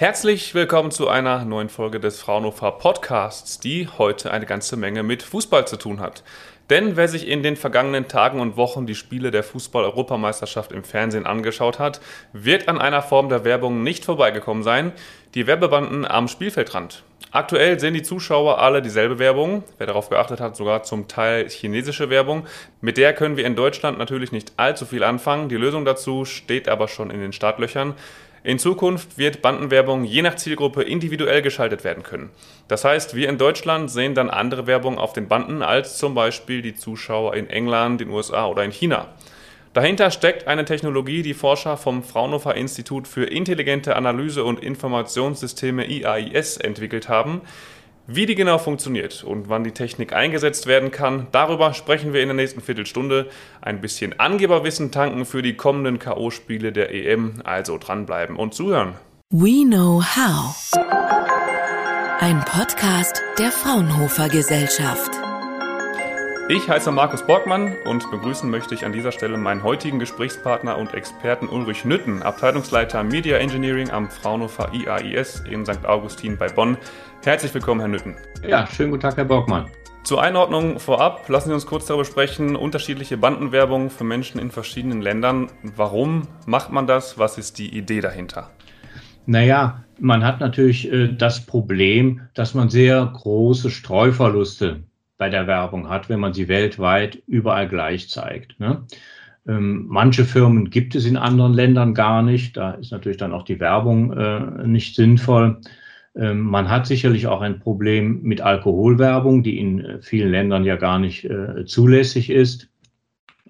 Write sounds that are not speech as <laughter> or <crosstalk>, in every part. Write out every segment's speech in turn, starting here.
Herzlich willkommen zu einer neuen Folge des Fraunhofer Podcasts, die heute eine ganze Menge mit Fußball zu tun hat. Denn wer sich in den vergangenen Tagen und Wochen die Spiele der Fußball-Europameisterschaft im Fernsehen angeschaut hat, wird an einer Form der Werbung nicht vorbeigekommen sein, die Werbebanden am Spielfeldrand. Aktuell sehen die Zuschauer alle dieselbe Werbung, wer darauf geachtet hat, sogar zum Teil chinesische Werbung. Mit der können wir in Deutschland natürlich nicht allzu viel anfangen, die Lösung dazu steht aber schon in den Startlöchern. In Zukunft wird Bandenwerbung je nach Zielgruppe individuell geschaltet werden können. Das heißt, wir in Deutschland sehen dann andere Werbung auf den Banden als zum Beispiel die Zuschauer in England, den USA oder in China. Dahinter steckt eine Technologie, die Forscher vom Fraunhofer Institut für intelligente Analyse und Informationssysteme IAIS entwickelt haben. Wie die genau funktioniert und wann die Technik eingesetzt werden kann, darüber sprechen wir in der nächsten Viertelstunde. Ein bisschen Angeberwissen tanken für die kommenden K.O.-Spiele der EM, also dranbleiben und zuhören. We Know How. Ein Podcast der Fraunhofer Gesellschaft. Ich heiße Markus Borgmann und begrüßen möchte ich an dieser Stelle meinen heutigen Gesprächspartner und Experten Ulrich Nütten, Abteilungsleiter Media Engineering am Fraunhofer IAIS in St. Augustin bei Bonn. Herzlich willkommen, Herr Nütten. Ja, schönen guten Tag, Herr Borgmann. Zur Einordnung vorab, lassen Sie uns kurz darüber sprechen, unterschiedliche Bandenwerbung für Menschen in verschiedenen Ländern. Warum macht man das? Was ist die Idee dahinter? Naja, man hat natürlich äh, das Problem, dass man sehr große Streuverluste bei der Werbung hat, wenn man sie weltweit überall gleich zeigt. Ne? Ähm, manche Firmen gibt es in anderen Ländern gar nicht. Da ist natürlich dann auch die Werbung äh, nicht sinnvoll. Ähm, man hat sicherlich auch ein Problem mit Alkoholwerbung, die in äh, vielen Ländern ja gar nicht äh, zulässig ist.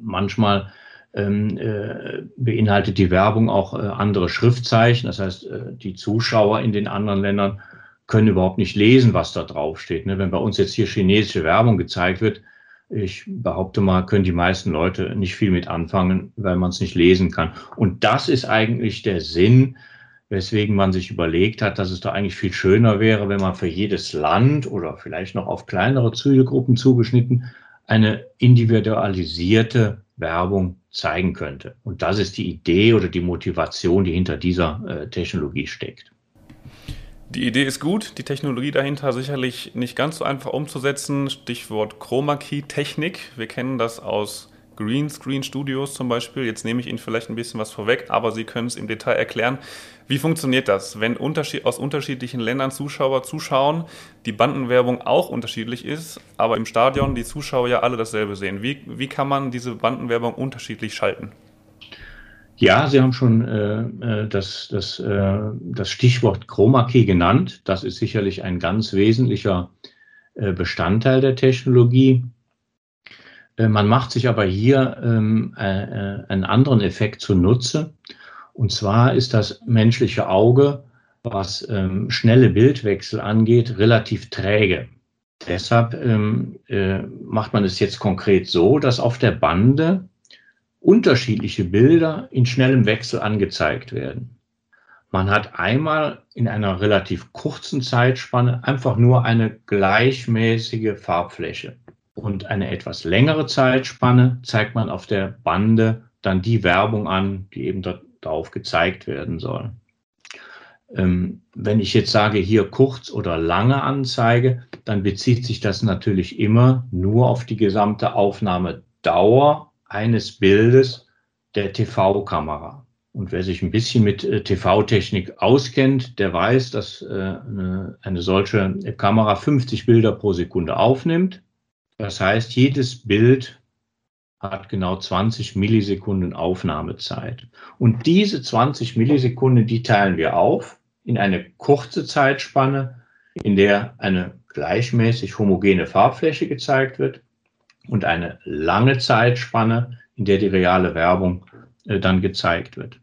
Manchmal ähm, äh, beinhaltet die Werbung auch äh, andere Schriftzeichen. Das heißt, äh, die Zuschauer in den anderen Ländern können überhaupt nicht lesen, was da drauf steht. Ne? Wenn bei uns jetzt hier chinesische Werbung gezeigt wird, ich behaupte mal, können die meisten Leute nicht viel mit anfangen, weil man es nicht lesen kann. Und das ist eigentlich der Sinn, weswegen man sich überlegt hat, dass es doch eigentlich viel schöner wäre, wenn man für jedes Land oder vielleicht noch auf kleinere Zielgruppen zugeschnitten eine individualisierte Werbung zeigen könnte. Und das ist die Idee oder die Motivation, die hinter dieser äh, Technologie steckt. Die Idee ist gut, die Technologie dahinter sicherlich nicht ganz so einfach umzusetzen. Stichwort Chroma Key Technik. Wir kennen das aus Greenscreen Studios zum Beispiel. Jetzt nehme ich Ihnen vielleicht ein bisschen was vorweg, aber Sie können es im Detail erklären. Wie funktioniert das, wenn unterschied aus unterschiedlichen Ländern Zuschauer zuschauen, die Bandenwerbung auch unterschiedlich ist, aber im Stadion die Zuschauer ja alle dasselbe sehen? Wie, wie kann man diese Bandenwerbung unterschiedlich schalten? Ja, Sie haben schon äh, äh, das, das, äh, das Stichwort Chroma Key genannt. Das ist sicherlich ein ganz wesentlicher äh, Bestandteil der Technologie. Äh, man macht sich aber hier ähm, äh, einen anderen Effekt zunutze. Und zwar ist das menschliche Auge, was ähm, schnelle Bildwechsel angeht, relativ träge. Deshalb ähm, macht man es jetzt konkret so, dass auf der Bande unterschiedliche Bilder in schnellem Wechsel angezeigt werden. Man hat einmal in einer relativ kurzen Zeitspanne einfach nur eine gleichmäßige Farbfläche. Und eine etwas längere Zeitspanne zeigt man auf der Bande dann die Werbung an, die eben darauf gezeigt werden soll. Ähm, wenn ich jetzt sage, hier kurz oder lange Anzeige, dann bezieht sich das natürlich immer nur auf die gesamte Aufnahmedauer eines Bildes der TV-Kamera. Und wer sich ein bisschen mit äh, TV-Technik auskennt, der weiß, dass äh, eine, eine solche Kamera 50 Bilder pro Sekunde aufnimmt. Das heißt, jedes Bild hat genau 20 Millisekunden Aufnahmezeit. Und diese 20 Millisekunden, die teilen wir auf in eine kurze Zeitspanne, in der eine gleichmäßig homogene Farbfläche gezeigt wird und eine lange Zeitspanne, in der die reale Werbung äh, dann gezeigt wird.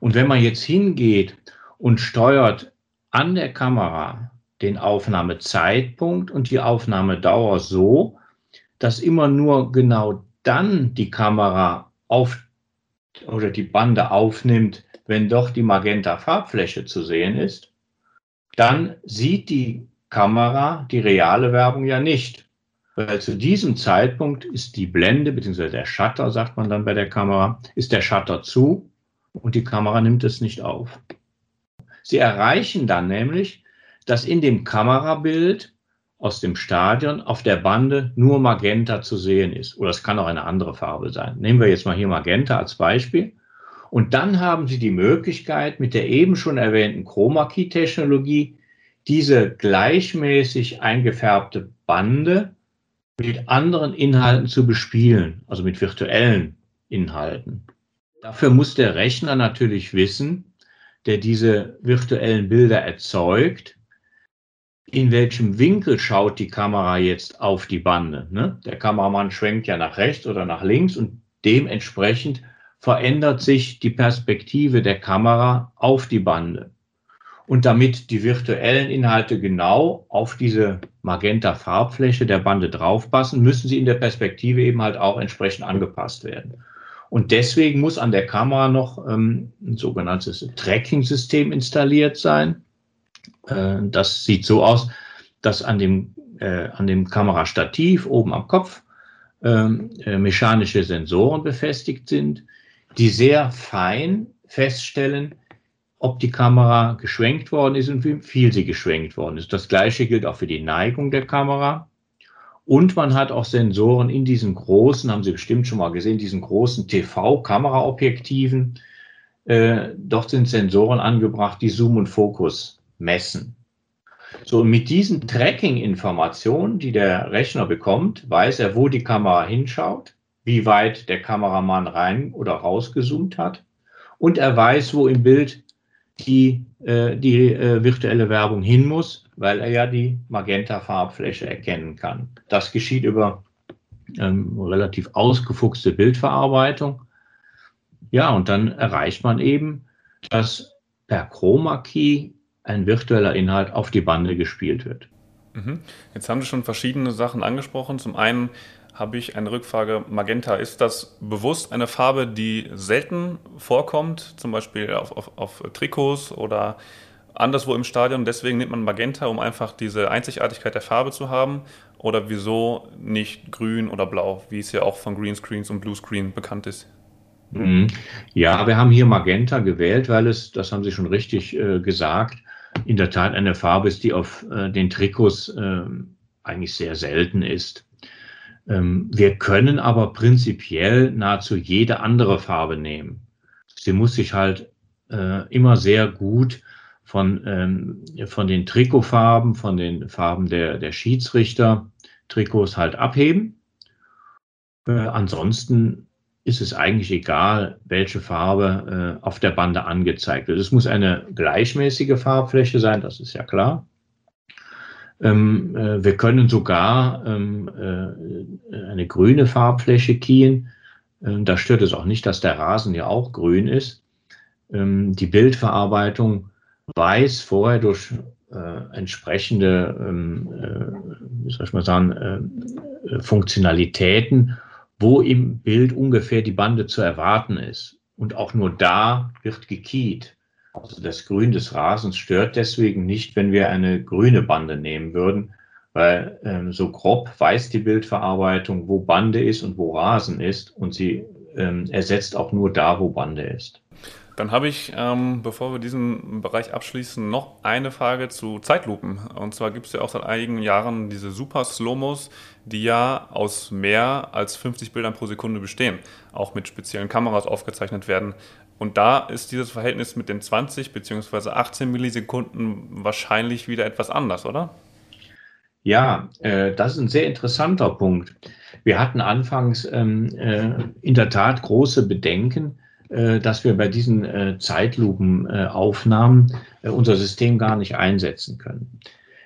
Und wenn man jetzt hingeht und steuert an der Kamera den Aufnahmezeitpunkt und die Aufnahmedauer so, dass immer nur genau dann die Kamera auf oder die Bande aufnimmt, wenn doch die magenta Farbfläche zu sehen ist, dann sieht die Kamera die reale Werbung ja nicht. Weil zu diesem Zeitpunkt ist die Blende, beziehungsweise der Shutter, sagt man dann bei der Kamera, ist der Shutter zu und die Kamera nimmt es nicht auf. Sie erreichen dann nämlich, dass in dem Kamerabild aus dem Stadion auf der Bande nur Magenta zu sehen ist. Oder es kann auch eine andere Farbe sein. Nehmen wir jetzt mal hier Magenta als Beispiel. Und dann haben Sie die Möglichkeit, mit der eben schon erwähnten Chroma-Key-Technologie diese gleichmäßig eingefärbte Bande mit anderen Inhalten zu bespielen, also mit virtuellen Inhalten. Dafür muss der Rechner natürlich wissen, der diese virtuellen Bilder erzeugt, in welchem Winkel schaut die Kamera jetzt auf die Bande. Ne? Der Kameramann schwenkt ja nach rechts oder nach links und dementsprechend verändert sich die Perspektive der Kamera auf die Bande. Und damit die virtuellen Inhalte genau auf diese Magenta-Farbfläche der Bande draufpassen, müssen sie in der Perspektive eben halt auch entsprechend angepasst werden. Und deswegen muss an der Kamera noch ähm, ein sogenanntes Tracking-System installiert sein. Äh, das sieht so aus, dass an dem, äh, an dem Kamerastativ oben am Kopf ähm, äh, mechanische Sensoren befestigt sind, die sehr fein feststellen, ob die Kamera geschwenkt worden ist und wie viel sie geschwenkt worden ist. Das gleiche gilt auch für die Neigung der Kamera. Und man hat auch Sensoren in diesen großen, haben Sie bestimmt schon mal gesehen, diesen großen TV-Kameraobjektiven. Äh, dort sind Sensoren angebracht, die Zoom und Fokus messen. So, und mit diesen Tracking-Informationen, die der Rechner bekommt, weiß er, wo die Kamera hinschaut, wie weit der Kameramann rein oder rausgezoomt hat. Und er weiß, wo im Bild die, äh, die äh, virtuelle Werbung hin muss, weil er ja die Magenta-Farbfläche erkennen kann. Das geschieht über ähm, relativ ausgefuchste Bildverarbeitung. Ja, und dann erreicht man eben, dass per Chroma Key ein virtueller Inhalt auf die Bande gespielt wird. Mhm. Jetzt haben Sie schon verschiedene Sachen angesprochen. Zum einen habe ich eine Rückfrage. Magenta, ist das bewusst eine Farbe, die selten vorkommt, zum Beispiel auf, auf, auf Trikots oder anderswo im Stadion? Deswegen nimmt man Magenta, um einfach diese Einzigartigkeit der Farbe zu haben? Oder wieso nicht grün oder blau, wie es ja auch von Greenscreens und Bluescreen bekannt ist? Mhm. Ja, wir haben hier Magenta gewählt, weil es, das haben Sie schon richtig äh, gesagt, in der Tat eine Farbe ist, die auf äh, den Trikots äh, eigentlich sehr selten ist. Ähm, wir können aber prinzipiell nahezu jede andere Farbe nehmen. Sie muss sich halt äh, immer sehr gut von, ähm, von den Trikotfarben, von den Farben der, der Schiedsrichter, Trikots halt abheben. Äh, ansonsten ist es eigentlich egal, welche Farbe äh, auf der Bande angezeigt wird. Es muss eine gleichmäßige Farbfläche sein, das ist ja klar. Ähm, äh, wir können sogar ähm, äh, eine grüne Farbfläche kien. Ähm, da stört es auch nicht, dass der Rasen ja auch grün ist. Ähm, die Bildverarbeitung weiß vorher durch äh, entsprechende, ähm, äh, wie soll ich mal sagen, äh, Funktionalitäten, wo im Bild ungefähr die Bande zu erwarten ist. Und auch nur da wird gekiet. Also das Grün des Rasens stört deswegen nicht, wenn wir eine grüne Bande nehmen würden, weil ähm, so grob weiß die Bildverarbeitung, wo Bande ist und wo Rasen ist und sie ähm, ersetzt auch nur da, wo Bande ist. Dann habe ich, ähm, bevor wir diesen Bereich abschließen, noch eine Frage zu Zeitlupen. Und zwar gibt es ja auch seit einigen Jahren diese Super Slomos, die ja aus mehr als 50 Bildern pro Sekunde bestehen, auch mit speziellen Kameras aufgezeichnet werden. Und da ist dieses Verhältnis mit den 20 bzw. 18 Millisekunden wahrscheinlich wieder etwas anders, oder? Ja, äh, das ist ein sehr interessanter Punkt. Wir hatten anfangs ähm, äh, in der Tat große Bedenken, äh, dass wir bei diesen äh, Zeitlupenaufnahmen äh, unser System gar nicht einsetzen können.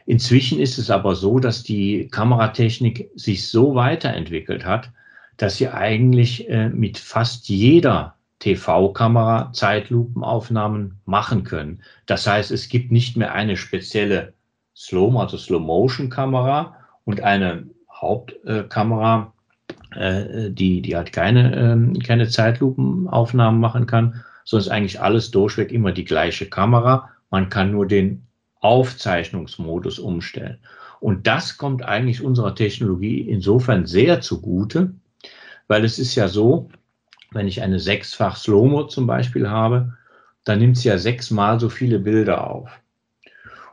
Inzwischen ist es aber so, dass die Kameratechnik sich so weiterentwickelt hat, dass sie eigentlich äh, mit fast jeder TV-Kamera Zeitlupenaufnahmen machen können. Das heißt, es gibt nicht mehr eine spezielle Slow, also Slow-Motion-Kamera und eine Hauptkamera, äh, die, die halt keine, äh, keine Zeitlupenaufnahmen machen kann, sondern ist eigentlich alles durchweg immer die gleiche Kamera. Man kann nur den Aufzeichnungsmodus umstellen. Und das kommt eigentlich unserer Technologie insofern sehr zugute, weil es ist ja so, wenn ich eine sechsfach Slow-Mo zum Beispiel habe, dann nimmt sie ja sechsmal so viele Bilder auf.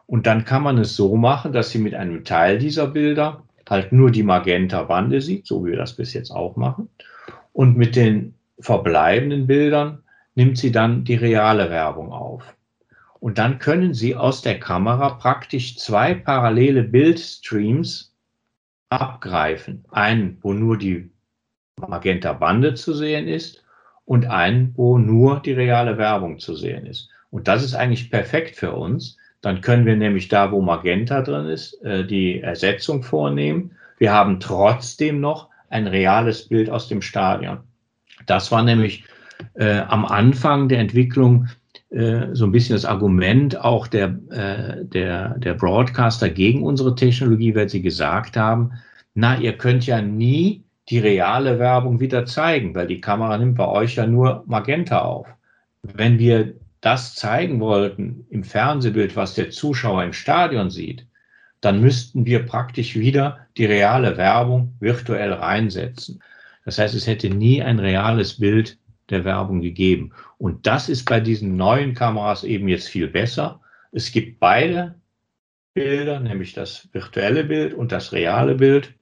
Und dann kann man es so machen, dass sie mit einem Teil dieser Bilder halt nur die Magenta-Bande sieht, so wie wir das bis jetzt auch machen. Und mit den verbleibenden Bildern nimmt sie dann die reale Werbung auf. Und dann können Sie aus der Kamera praktisch zwei parallele Bildstreams abgreifen. Einen, wo nur die Magenta-Bande zu sehen ist und einen, wo nur die reale Werbung zu sehen ist. Und das ist eigentlich perfekt für uns. Dann können wir nämlich da, wo Magenta drin ist, äh, die Ersetzung vornehmen. Wir haben trotzdem noch ein reales Bild aus dem Stadion. Das war nämlich äh, am Anfang der Entwicklung äh, so ein bisschen das Argument auch der, äh, der, der Broadcaster gegen unsere Technologie, weil sie gesagt haben, na, ihr könnt ja nie die reale Werbung wieder zeigen, weil die Kamera nimmt bei euch ja nur Magenta auf. Wenn wir das zeigen wollten im Fernsehbild, was der Zuschauer im Stadion sieht, dann müssten wir praktisch wieder die reale Werbung virtuell reinsetzen. Das heißt, es hätte nie ein reales Bild der Werbung gegeben. Und das ist bei diesen neuen Kameras eben jetzt viel besser. Es gibt beide Bilder, nämlich das virtuelle Bild und das reale Bild.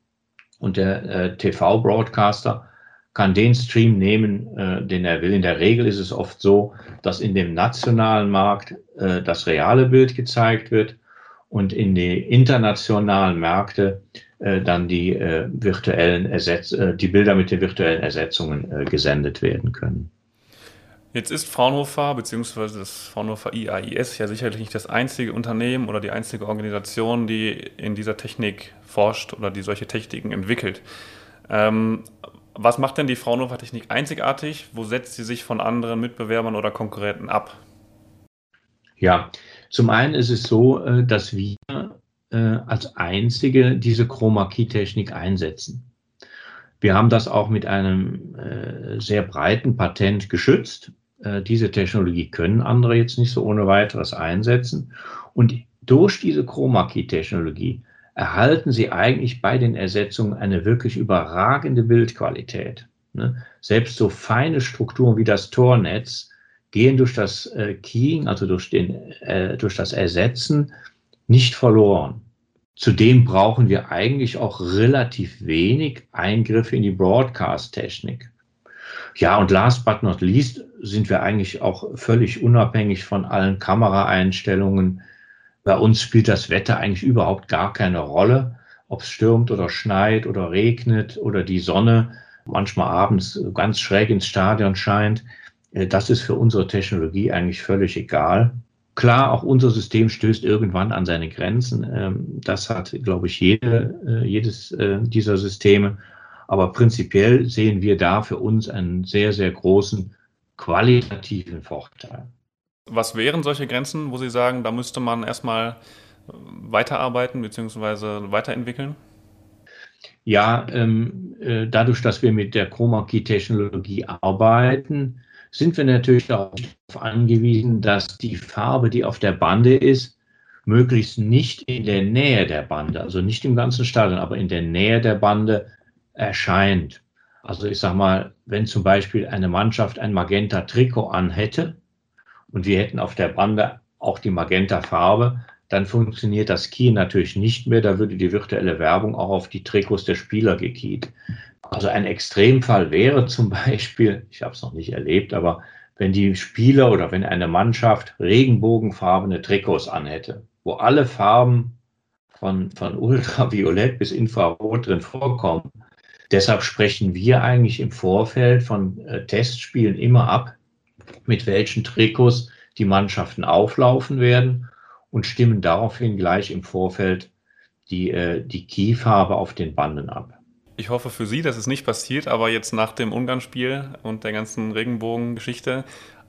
Und der äh, TV-Broadcaster kann den Stream nehmen, äh, den er will. In der Regel ist es oft so, dass in dem nationalen Markt äh, das reale Bild gezeigt wird und in die internationalen Märkte äh, dann die äh, virtuellen Ersetz äh, die Bilder mit den virtuellen Ersetzungen äh, gesendet werden können. Jetzt ist Fraunhofer bzw. das Fraunhofer IAIS ja sicherlich nicht das einzige Unternehmen oder die einzige Organisation, die in dieser Technik forscht oder die solche Techniken entwickelt. Ähm, was macht denn die Fraunhofer Technik einzigartig? Wo setzt sie sich von anderen Mitbewerbern oder Konkurrenten ab? Ja, zum einen ist es so, äh, dass wir äh, als einzige diese Chroma-Key-Technik einsetzen. Wir haben das auch mit einem äh, sehr breiten Patent geschützt. diese Technologie können andere jetzt nicht so ohne weiteres einsetzen. Und durch diese Chroma-Key-Technologie erhalten sie eigentlich bei den Ersetzungen eine wirklich überragende Bildqualität. Ne? Selbst so feine Strukturen wie das Tornetz gehen durch das äh, Keying, also durch, den, äh, durch das Ersetzen, nicht verloren. Zudem brauchen wir eigentlich auch relativ wenig Eingriffe in die Broadcast-Technik. Ja, und last but not least sind wir eigentlich auch völlig unabhängig von allen Kameraeinstellungen. Bei uns spielt das Wetter eigentlich überhaupt gar keine Rolle, ob es stürmt oder schneit oder regnet oder die Sonne manchmal abends ganz schräg ins Stadion scheint. Äh, das ist für unsere Technologie eigentlich völlig egal. Klar, auch unser System stößt irgendwann an seine Grenzen. Ähm, das hat, glaube ich, jede, äh, jedes äh, dieser Systeme. Aber prinzipiell sehen wir da für uns einen sehr, sehr großen qualitativen Vorteil. Was wären solche Grenzen, wo Sie sagen, da müsste man erstmal weiterarbeiten bzw. weiterentwickeln? Ja, ähm, äh, dadurch, dass wir mit der Chroma Key Technologie arbeiten, sind wir natürlich darauf angewiesen, dass die Farbe, die auf der Bande ist, möglichst nicht in der Nähe der Bande, also nicht im ganzen Stadion, aber in der Nähe der Bande erscheint. Also ich sage mal, wenn zum Beispiel eine Mannschaft ein Magenta-Trikot anhätte und wir hätten auf der Bande auch die Magenta-Farbe, dann funktioniert das Key natürlich nicht mehr. Da würde die virtuelle Werbung auch auf die Trikots der Spieler gekeyt. Also ein Extremfall wäre zum <laughs> Beispiel, ich habe es noch nicht erlebt, aber wenn die Spieler oder wenn eine Mannschaft regenbogenfarbene Trikots anhätte, wo alle Farben von, von Ultraviolett bis Infrarot drin vorkommen. Deshalb sprechen wir eigentlich im Vorfeld von äh, Testspielen immer ab, mit welchen Trikots die Mannschaften auflaufen werden und stimmen daraufhin gleich im Vorfeld die, äh, die Keyfarbe auf den Banden ab. Ich hoffe für Sie, dass es nicht passiert, aber jetzt nach dem Ungarn-Spiel und der ganzen Regenbogen-Geschichte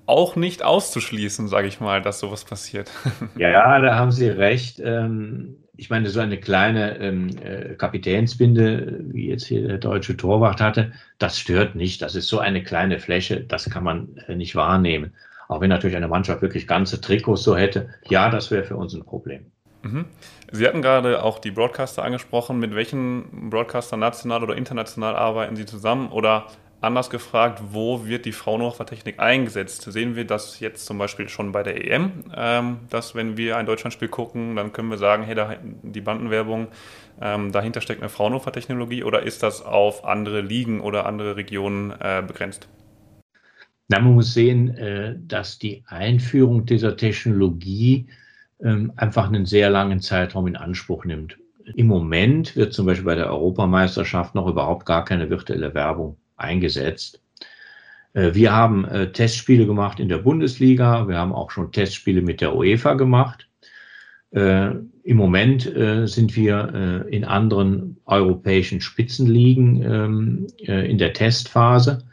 auch nicht auszuschließen, sage ich mal, dass sowas passiert. <laughs> Ja, da haben Sie recht. Ähm, ich meine, so eine kleine ähm, äh, Kapitänsbinde, wie jetzt hier der deutsche Torwart hatte, das stört nicht. Das ist so eine kleine Fläche, das kann man äh, nicht wahrnehmen. Auch wenn natürlich eine Mannschaft wirklich ganze Trikots so hätte, ja, das wäre für uns ein Problem. Mhm. Sie hatten gerade auch die Broadcaster angesprochen. Mit welchen Broadcaster national oder international arbeiten Sie zusammen? Oder Anders gefragt, wo wird die Fraunhofer Technik eingesetzt? Sehen wir das jetzt zum Beispiel schon bei der EM, ähm, dass wenn wir ein Deutschlandspiel gucken, dann können wir sagen, hey, da, die Bandenwerbung, ähm, dahinter steckt eine Fraunhofer Technologie oder ist das auf andere Ligen oder andere Regionen äh, begrenzt? Na, man muss sehen, äh, dass die Einführung dieser Technologie einfach einen sehr langen Zeitraum in Anspruch nimmt. Im Moment wird zum Beispiel bei der Europameisterschaft noch überhaupt gar keine virtuelle Werbung eingesetzt. Äh, wir haben äh, Testspiele gemacht in der Bundesliga. Wir haben auch schon Testspiele mit der UEFA gemacht. Äh, Im Moment sind wir in anderen europäischen Spitzenligen ähm, in der Testphase.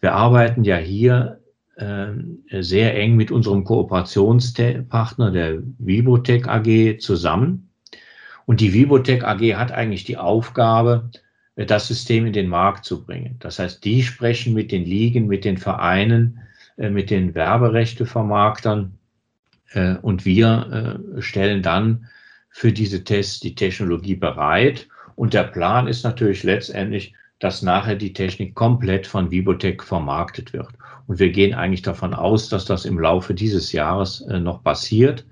Wir arbeiten ja hier sehr eng mit unserem Kooperationspartner der Vibotech AG zusammen. Und die Vibotech AG hat eigentlich die Aufgabe, das System in den Markt zu bringen. Das heißt, die sprechen mit den Ligen, mit den Vereinen, äh, mit den Werberechtevermarktern äh, und wir äh, stellen dann für diese Tests die Technologie bereit. Und der Plan ist natürlich letztendlich, dass nachher die Technik komplett von Vibotech vermarktet wird. Und wir gehen eigentlich davon aus, dass das im Laufe dieses Jahres noch passiert.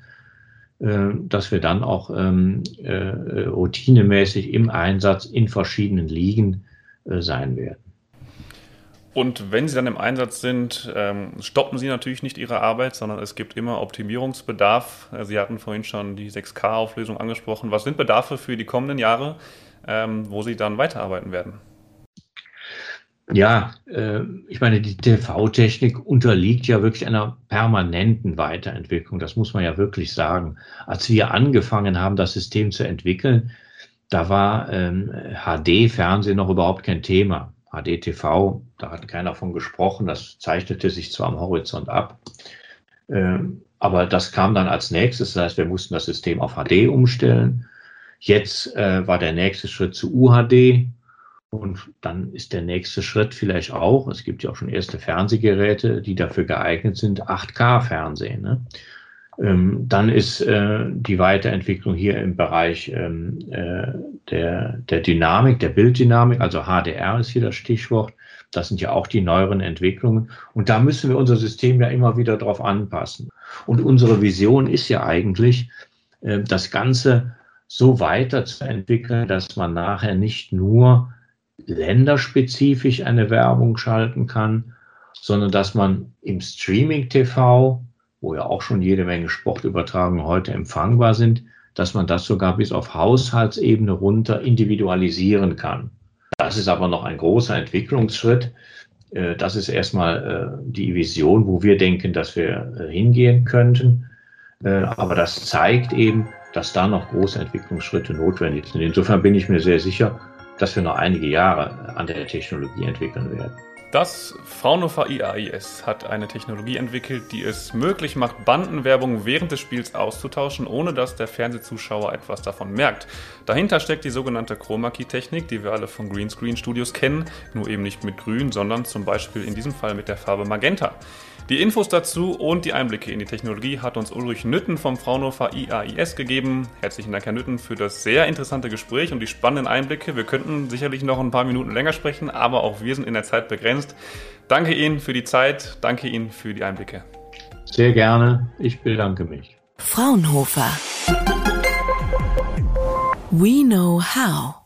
Äh, dass wir dann auch ähm, äh, routinemäßig im Einsatz in verschiedenen Ligen äh, sein werden. Und wenn Sie dann im Einsatz sind, ähm, stoppen Sie natürlich nicht Ihre Arbeit, sondern es gibt immer Optimierungsbedarf. Sie hatten vorhin schon die 6K-Auflösung angesprochen. Was sind Bedarfe für die kommenden Jahre, ähm, wo Sie dann weiterarbeiten werden? Ja, äh, ich meine, die TV-Technik unterliegt ja wirklich einer permanenten Weiterentwicklung. Das muss man ja wirklich sagen. Als wir angefangen haben, das System zu entwickeln, da war ähm, HD-Fernsehen noch überhaupt kein Thema. HD-TV, da hat keiner von gesprochen. Das zeichnete sich zwar am Horizont ab, ähm, aber das kam dann als nächstes. Das heißt, wir mussten das System auf HD umstellen. Jetzt äh, war der nächste Schritt zu UHD. Und dann ist der nächste Schritt vielleicht auch, es gibt ja auch schon erste Fernsehgeräte, die dafür geeignet sind, 8K-Fernsehen. Ne? Ähm, dann ist äh, die Weiterentwicklung hier im Bereich ähm, äh, der, der Dynamik, der Bilddynamik, also HDR ist hier das Stichwort. Das sind ja auch die neueren Entwicklungen. Und da müssen wir unser System ja immer wieder drauf anpassen. Und unsere Vision ist ja eigentlich, äh, das Ganze so weiterzuentwickeln, dass man nachher nicht nur länderspezifisch eine Werbung schalten kann, sondern dass man im Streaming-TV, wo ja auch schon jede Menge Sportübertragungen heute empfangbar sind, dass man das sogar bis auf Haushaltsebene runter individualisieren kann. Das ist aber noch ein großer Entwicklungsschritt. Äh, das ist erstmal äh, die Vision, wo wir denken, dass wir äh, hingehen könnten. Aber das zeigt eben, dass da noch große Entwicklungsschritte notwendig sind. Insofern bin ich mir sehr sicher, dass wir noch einige Jahre an der Technologie entwickeln werden. Das Fraunhofer IAIS hat eine Technologie entwickelt, die es möglich macht, Bandenwerbung während des Spiels auszutauschen, ohne dass der Fernsehzuschauer etwas davon merkt. Dahinter steckt die sogenannte Chroma-Key-Technik, die wir alle von Greenscreen Studios kennen, nur eben nicht mit Grün, sondern zum Beispiel in diesem Fall mit der Farbe Magenta. Die Infos dazu und die Einblicke in die Technologie hat uns Ulrich Nütten vom Fraunhofer IAIS gegeben. Herzlichen Dank, Herr Nütten, für das sehr interessante Gespräch und die spannenden Einblicke. Wir könnten sicherlich noch ein paar Minuten länger sprechen, aber auch wir sind in der Zeit begrenzt. Danke Ihnen für die Zeit, danke Ihnen für die Einblicke. Sehr gerne, ich bedanke mich. Fraunhofer. We know how.